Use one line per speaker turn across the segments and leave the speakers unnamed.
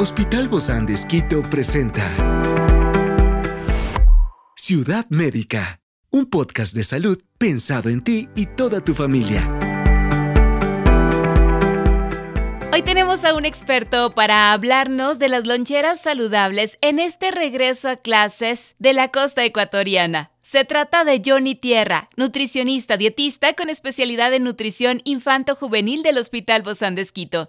Hospital Bozán de Esquito presenta Ciudad Médica, un podcast de salud pensado en ti y toda tu familia.
Hoy tenemos a un experto para hablarnos de las loncheras saludables en este regreso a clases de la costa ecuatoriana. Se trata de Johnny Tierra, nutricionista dietista con especialidad en nutrición infanto-juvenil del Hospital Bozán de Esquito.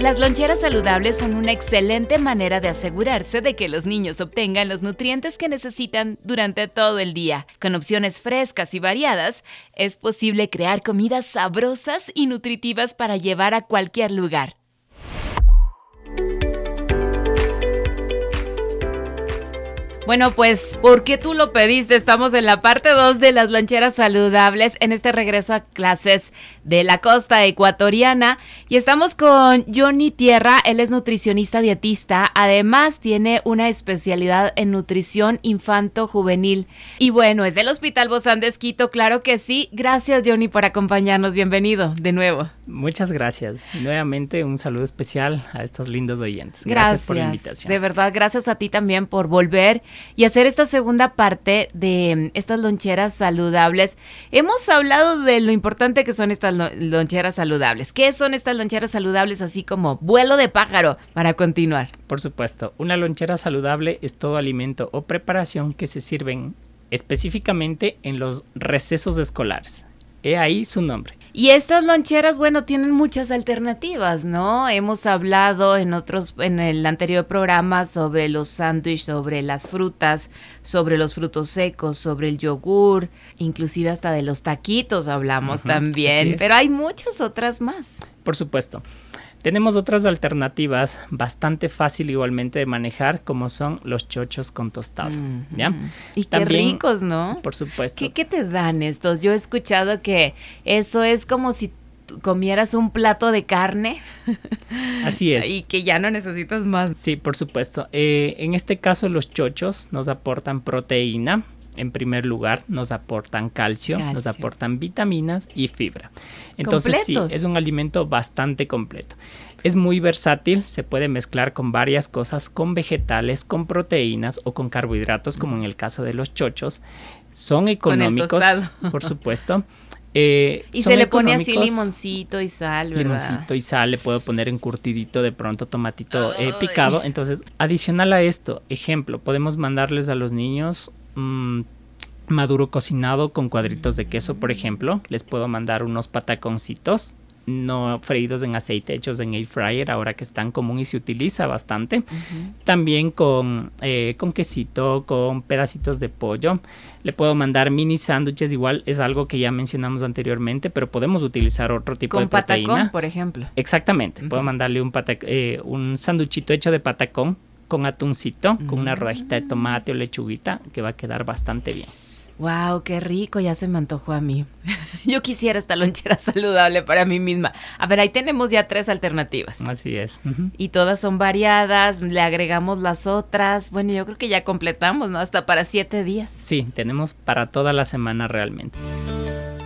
Las loncheras saludables son una excelente manera de asegurarse de que los niños obtengan los nutrientes que necesitan durante todo el día. Con opciones frescas y variadas, es posible crear comidas sabrosas y nutritivas para llevar a cualquier lugar. Bueno, pues, ¿por qué tú lo pediste? Estamos en la parte 2 de las loncheras saludables en este regreso a clases de la costa ecuatoriana. Y estamos con Johnny Tierra, él es nutricionista dietista, además tiene una especialidad en nutrición infanto-juvenil. Y bueno, es del Hospital Bozán de Esquito, claro que sí. Gracias Johnny por acompañarnos, bienvenido de nuevo.
Muchas gracias. Nuevamente un saludo especial a estos lindos oyentes. Gracias, gracias por la invitación.
De verdad, gracias a ti también por volver y hacer esta segunda parte de mm, estas loncheras saludables. Hemos hablado de lo importante que son estas loncheras saludables. ¿Qué son estas loncheras saludables así como vuelo de pájaro para continuar?
Por supuesto, una lonchera saludable es todo alimento o preparación que se sirven específicamente en los recesos escolares. He ahí su nombre.
Y estas loncheras, bueno, tienen muchas alternativas, ¿no? Hemos hablado en otros, en el anterior programa sobre los sándwiches, sobre las frutas, sobre los frutos secos, sobre el yogur, inclusive hasta de los taquitos hablamos también, pero hay muchas otras más.
Por supuesto. Tenemos otras alternativas bastante fácil igualmente de manejar, como son los chochos con tostado. ¿ya?
Y qué ricos, ¿no?
Por supuesto.
¿Qué, ¿Qué te dan estos? Yo he escuchado que eso es como si comieras un plato de carne.
Así es.
y que ya no necesitas más.
Sí, por supuesto. Eh, en este caso los chochos nos aportan proteína, en primer lugar, nos aportan calcio, nos aportan vitaminas y fibra. Entonces sí, es un alimento bastante completo. Es muy versátil, se puede mezclar con varias cosas, con vegetales, con proteínas o con carbohidratos, como en el caso de los chochos. Son económicos, por supuesto.
Eh, y se le pone así limoncito y sal, ¿verdad?
Limoncito y sal, le puedo poner encurtidito de pronto tomatito eh, picado. Entonces, adicional a esto, ejemplo, podemos mandarles a los niños Mm, maduro cocinado con cuadritos de queso, por ejemplo. Les puedo mandar unos pataconcitos no freídos en aceite, hechos en air fryer, ahora que es tan común y se utiliza bastante. También con, eh, con quesito, con pedacitos de pollo. Le puedo mandar mini sándwiches, igual es algo que ya mencionamos anteriormente, pero podemos utilizar otro tipo de proteína.
Patacón, por ejemplo.
Exactamente, puedo mandarle un, eh, un sándwichito hecho de patacón con atuncito, con una rodajita de tomate o lechuguita, que va a quedar bastante bien.
Wow, qué rico, ya se me antojó a mí. Yo quisiera esta lonchera saludable para mí misma. A ver, ahí tenemos ya tres alternativas.
Así es.
Y todas son variadas, le agregamos las otras. Bueno, yo creo que ya completamos, ¿no? Hasta para siete días.
Sí, tenemos para toda la semana realmente.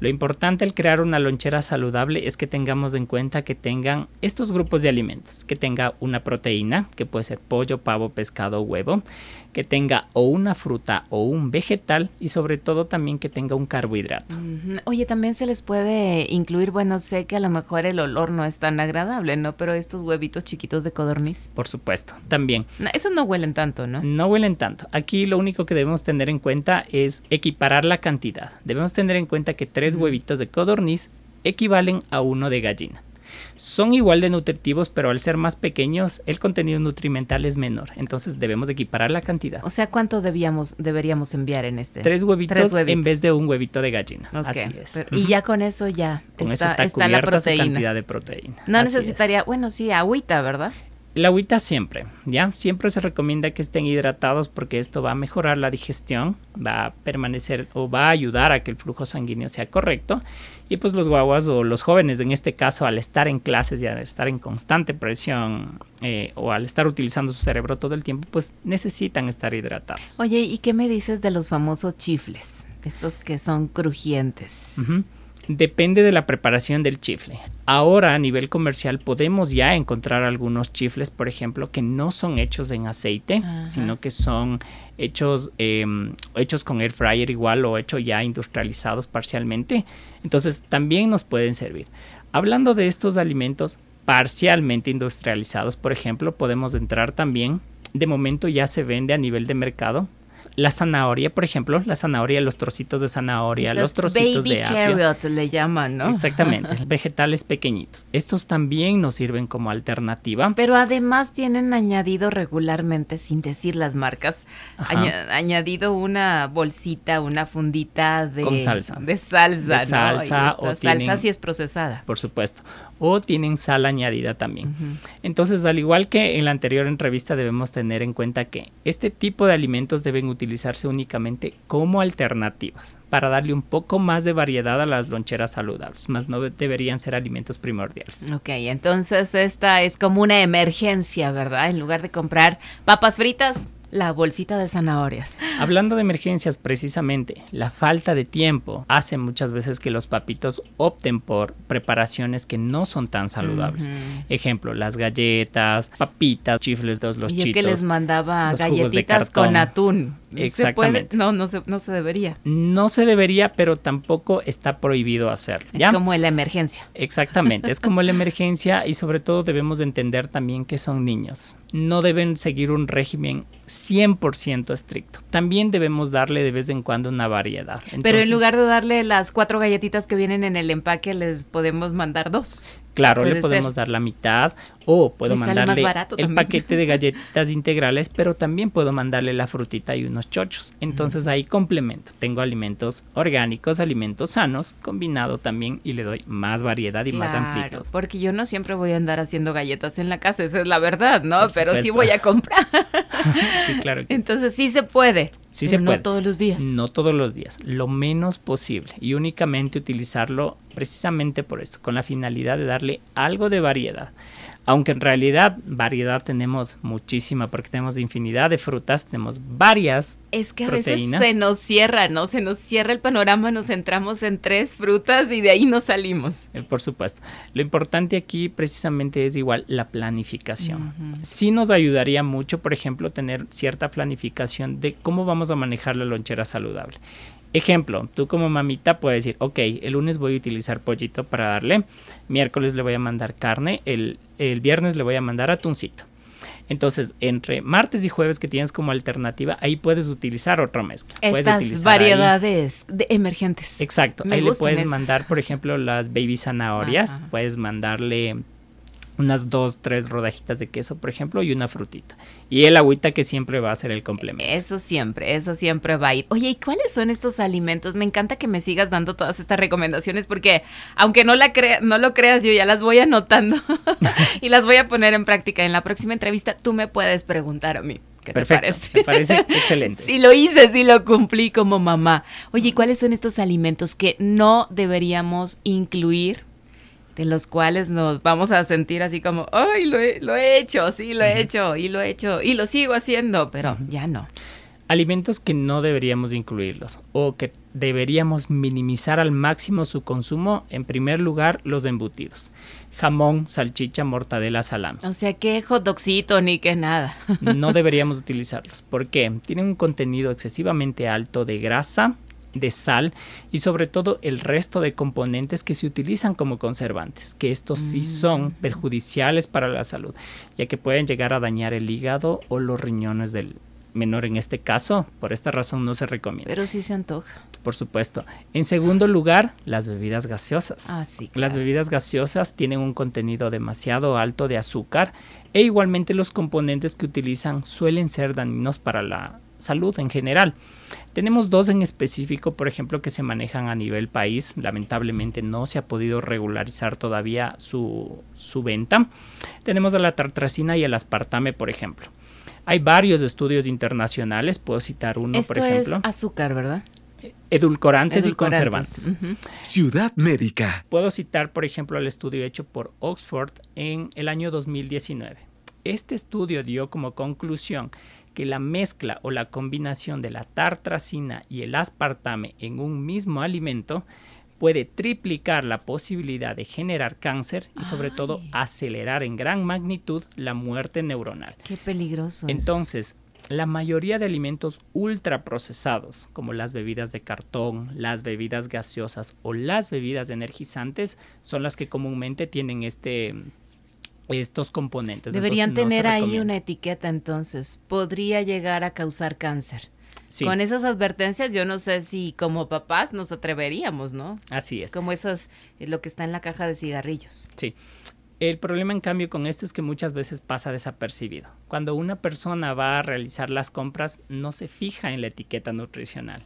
Lo importante al crear una lonchera saludable es que tengamos en cuenta que tengan estos grupos de alimentos, que tenga una proteína, que puede ser pollo, pavo, pescado, huevo, que tenga o una fruta o un vegetal y sobre todo también que tenga un carbohidrato.
Oye, también se les puede incluir, bueno, sé que a lo mejor el olor no es tan agradable, ¿no? Pero estos huevitos chiquitos de codorniz.
Por supuesto, también.
eso no huelen tanto, ¿no?
No huelen tanto. Aquí lo único que debemos tener en cuenta es equiparar la cantidad. Debemos tener en cuenta que tres huevitos de codorniz equivalen a uno de gallina. Son igual de nutritivos, pero al ser más pequeños, el contenido nutrimental es menor. Entonces debemos equiparar la cantidad.
O sea, ¿cuánto debíamos, deberíamos enviar en este?
Tres huevitos, en vez de un huevito de gallina. Así es.
y ya con eso ya
con está, eso está, la proteína. cantidad de proteína.
No necesitaría, bueno, sí, agüita, ¿verdad?
La agüita siempre, ¿ya? Siempre se recomienda que estén hidratados porque esto va a mejorar la digestión, va a permanecer o va a ayudar a que el flujo sanguíneo sea correcto. Y pues los guaguas o los jóvenes, en este caso, al estar en clases y al estar en constante presión eh, o al estar utilizando su cerebro todo el tiempo, pues necesitan estar hidratados.
Oye, ¿y qué me dices de los famosos chifles? Estos que son crujientes.
Depende de la preparación del chifle. Ahora a nivel comercial podemos ya encontrar algunos chifles, por ejemplo, que no son hechos en aceite, sino que son hechos, em, hechos con air fryer igual o hechos ya industrializados parcialmente. Entonces también nos pueden servir. Hablando de estos alimentos parcialmente industrializados, por ejemplo, podemos entrar también. De momento ya se vende a nivel de mercado la zanahoria, por ejemplo, la zanahoria, los trocitos de zanahoria, los trocitos de apio.
carrot le llaman, ¿no?
Exactamente, vegetales pequeñitos. Estos también nos sirven como alternativa.
Pero además tienen añadido regularmente, sin decir las marcas, añadido una bolsita, una fundita de,
Con salsa.
de salsa.
De salsa
o salsa si es procesada.
Por supuesto. O tienen sal añadida también. Entonces, al igual que en la anterior entrevista, debemos tener en cuenta que este tipo de alimentos deben utilizarse únicamente como alternativas para darle un poco más de variedad a las loncheras saludables, más no deberían ser alimentos primordiales.
Ok, entonces esta es como una emergencia, ¿verdad? En lugar de comprar papas fritas, la bolsita de zanahorias.
Hablando de emergencias, precisamente, la falta de tiempo hace muchas veces que los papitos opten por preparaciones que no son tan saludables. Ejemplo, las galletas, papitas, chifles de los
Yo que les mandaba galletitas con atún. Exactamente. No, no se, no se debería.
No se debería, pero tampoco está prohibido hacerlo.
Es como la emergencia.
Exactamente, es como la emergencia y sobre todo debemos entender también que son niños. No deben seguir un régimen 100% estricto. También debemos darle de vez en cuando una variedad.
pero en lugar de darle las cuatro galletitas que vienen en el empaque, les podemos mandar dos.
Claro, le podemos dar la mitad o puedo mandarle el paquete de galletitas integrales, pero también puedo mandarle la frutita y unos chochos. Entonces ahí complemento. Tengo alimentos orgánicos, alimentos sanos, combinado también y le doy más variedad y más amplitud.
Porque yo no siempre voy a andar haciendo galletas en la casa, esa es la verdad, ¿no? pero sí voy a comprar.
sí, claro.
Entonces sí. se puede.
Sí se puede.
No todos los días.
No todos los días, lo menos posible y únicamente utilizarlo precisamente por esto, con la finalidad de darle algo de variedad. Aunque en realidad variedad tenemos muchísima porque tenemos infinidad de frutas, tenemos varias.
Es que a veces se nos cierra, ¿no? Se nos cierra el panorama, nos centramos en tres frutas y de ahí nos salimos.
Eh, por supuesto. Lo importante aquí precisamente es igual la planificación. Sí nos ayudaría mucho, por ejemplo, tener cierta planificación de cómo vamos a manejar la lonchera saludable. Ejemplo, tú como mamita puedes decir, ok, el lunes voy a utilizar pollito para darle, miércoles le voy a mandar carne, el, viernes le voy a mandar atuncito. Entonces, entre martes y jueves que tienes como alternativa, ahí puedes utilizar otra mezcla.
Estas variedades de emergentes.
Exacto. ahí le puedes mandar, por ejemplo, las baby zanahorias. Puedes mandarle unas dos, tres rodajitas de queso, por ejemplo, y una frutita. Y el agüita que siempre va a ser el complemento.
Eso siempre, eso siempre va a ir. Oye, ¿y cuáles son estos alimentos? Me encanta que me sigas dando todas estas recomendaciones porque aunque no, la no lo creas, yo ya las voy anotando y las voy a poner en práctica. En la próxima entrevista tú me puedes preguntar a mí. ¿Qué
Perfecto,
te parece?
Me parece excelente.
sí lo hice, sí lo cumplí como mamá. Oye, ¿cuáles son estos alimentos que no deberíamos incluir de los cuales nos vamos a sentir así como, ay, lo he, hecho, sí, lo he hecho, y lo he hecho, y lo sigo haciendo, pero ya no.
Alimentos que no deberíamos incluirlos o que deberíamos minimizar al máximo su consumo, en primer lugar, los embutidos. Jamón, salchicha, mortadela, salami.
O sea, que hot dogcito ni que nada.
no deberíamos utilizarlos. ¿Por qué? Tienen un contenido excesivamente alto de grasa, de sal y sobre todo el resto de componentes que se utilizan como conservantes, que estos sí son mm. perjudiciales para la salud, ya que pueden llegar a dañar el hígado o los riñones del, menor en este caso, por esta razón no se recomienda.
Pero sí se antoja.
Por supuesto. En segundo lugar, las bebidas gaseosas.
Ah, sí.
Las bebidas gaseosas tienen un contenido demasiado alto de azúcar e igualmente los componentes que utilizan suelen ser dañinos para la salud en general. Tenemos dos en específico, por ejemplo, que se manejan a nivel país. Lamentablemente no se ha podido regularizar todavía su, su venta. Tenemos a la tartracina y el aspartame, por ejemplo. Hay varios estudios internacionales, puedo citar uno, por ejemplo.
Es azúcar, ¿verdad?
Edulcorantes, y conservantes.
Ciudad Médica.
Puedo citar, por ejemplo, el estudio hecho por Oxford en el año 2019. Este estudio dio como conclusión que la mezcla o la combinación de la tartracina y el aspartame en un mismo alimento puede triplicar la posibilidad de generar cáncer y sobre todo acelerar en gran magnitud la muerte neuronal.
Qué peligroso.
Entonces, la mayoría de alimentos ultraprocesados, como las bebidas de cartón, las bebidas gaseosas o las bebidas energizantes, son las que comúnmente tienen este estos componentes.
Deberían tener ahí una etiqueta entonces. Podría llegar a causar cáncer. Con esas advertencias, yo no sé si como papás nos atreveríamos, ¿no?
Así es.
como esas, lo que está en la caja de cigarrillos.
Sí. El problema, en cambio, con esto es que muchas veces pasa desapercibido. Cuando una persona va a realizar las compras, no se fija en la etiqueta nutricional.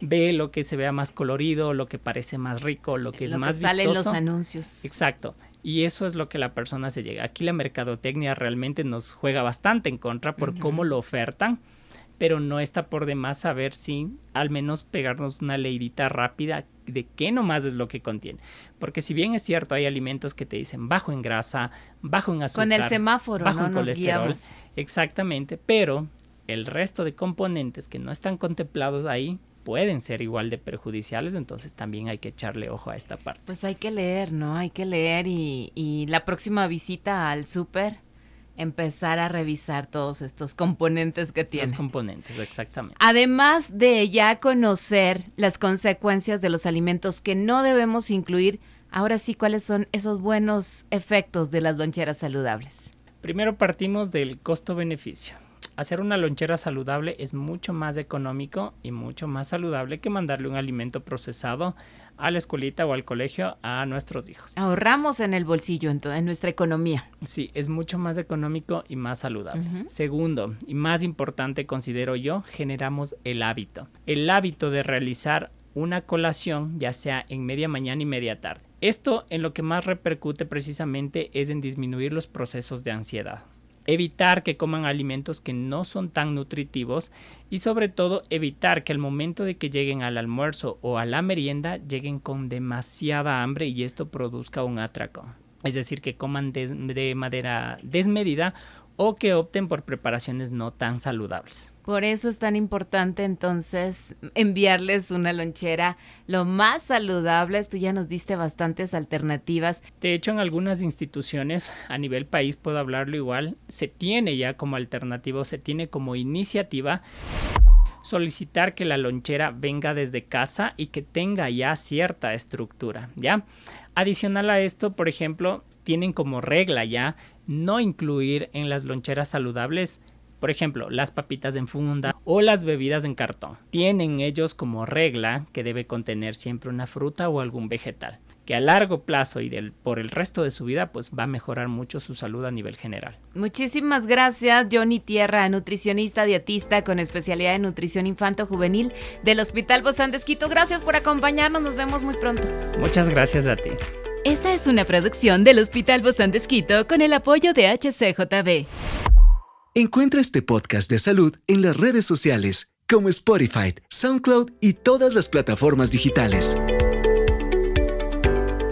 Ve lo que se vea más colorido, lo que parece más rico, lo que es más que sale en
los anuncios.
Exacto. Y eso es lo que la persona se llega. Aquí la mercadotecnia realmente nos juega bastante en contra por cómo lo ofertan pero no está por demás saber si al menos pegarnos una leidita rápida de qué nomás es lo que contiene. Porque si bien es cierto, hay alimentos que te dicen bajo en grasa, bajo en azúcar,
con el semáforo, bajo en colesterol,
exactamente, pero el resto de componentes que no están contemplados ahí pueden ser igual de perjudiciales, entonces también hay que echarle ojo a esta parte.
Pues hay que leer, ¿no? Hay que leer y, y la próxima visita al súper empezar a revisar todos estos componentes que tiene.
Los componentes, exactamente.
Además de ya conocer las consecuencias de los alimentos que no debemos incluir, ahora sí, ¿cuáles son esos buenos efectos de las loncheras saludables?
Primero partimos del costo-beneficio. Hacer una lonchera saludable es mucho más económico y mucho más saludable que mandarle un alimento procesado a la escuelita o al colegio a nuestros hijos.
Ahorramos en el bolsillo, en, en nuestra economía.
Sí, es mucho más económico y más saludable. Segundo, y más importante considero yo, generamos el hábito. El hábito de realizar una colación, ya sea en media mañana y media tarde. Esto en lo que más repercute precisamente es en disminuir los procesos de ansiedad evitar que coman alimentos que no son tan nutritivos y sobre todo evitar que al momento de que lleguen al almuerzo o a la merienda lleguen con demasiada hambre y esto produzca un atraco. Es decir, que coman de, manera desmedida o que opten por preparaciones no tan saludables.
Por eso es tan importante entonces enviarles una lonchera lo más saludable. Tú ya nos diste bastantes alternativas.
De hecho, en algunas instituciones a nivel país, puedo hablarlo igual, se tiene ya como alternativa, se tiene como iniciativa solicitar que la lonchera venga desde casa y que tenga ya cierta estructura, ¿ya? Adicional a esto, por ejemplo, tienen como regla ya no incluir en las loncheras saludables, por ejemplo, las papitas en funda o las bebidas en cartón. Tienen ellos como regla que debe contener siempre una fruta o algún vegetal, que a largo plazo y del, por el resto de su vida pues va a mejorar mucho su salud a nivel general.
Muchísimas gracias Johnny Tierra, nutricionista dietista con especialidad en nutrición infanto juvenil del Hospital Bozán de Gracias por acompañarnos, nos vemos muy pronto.
Muchas gracias a ti.
Esta es una producción del Hospital Bozán de con el apoyo de HCJB.
Encuentra este podcast de salud en las redes sociales como Spotify, SoundCloud y todas las plataformas digitales.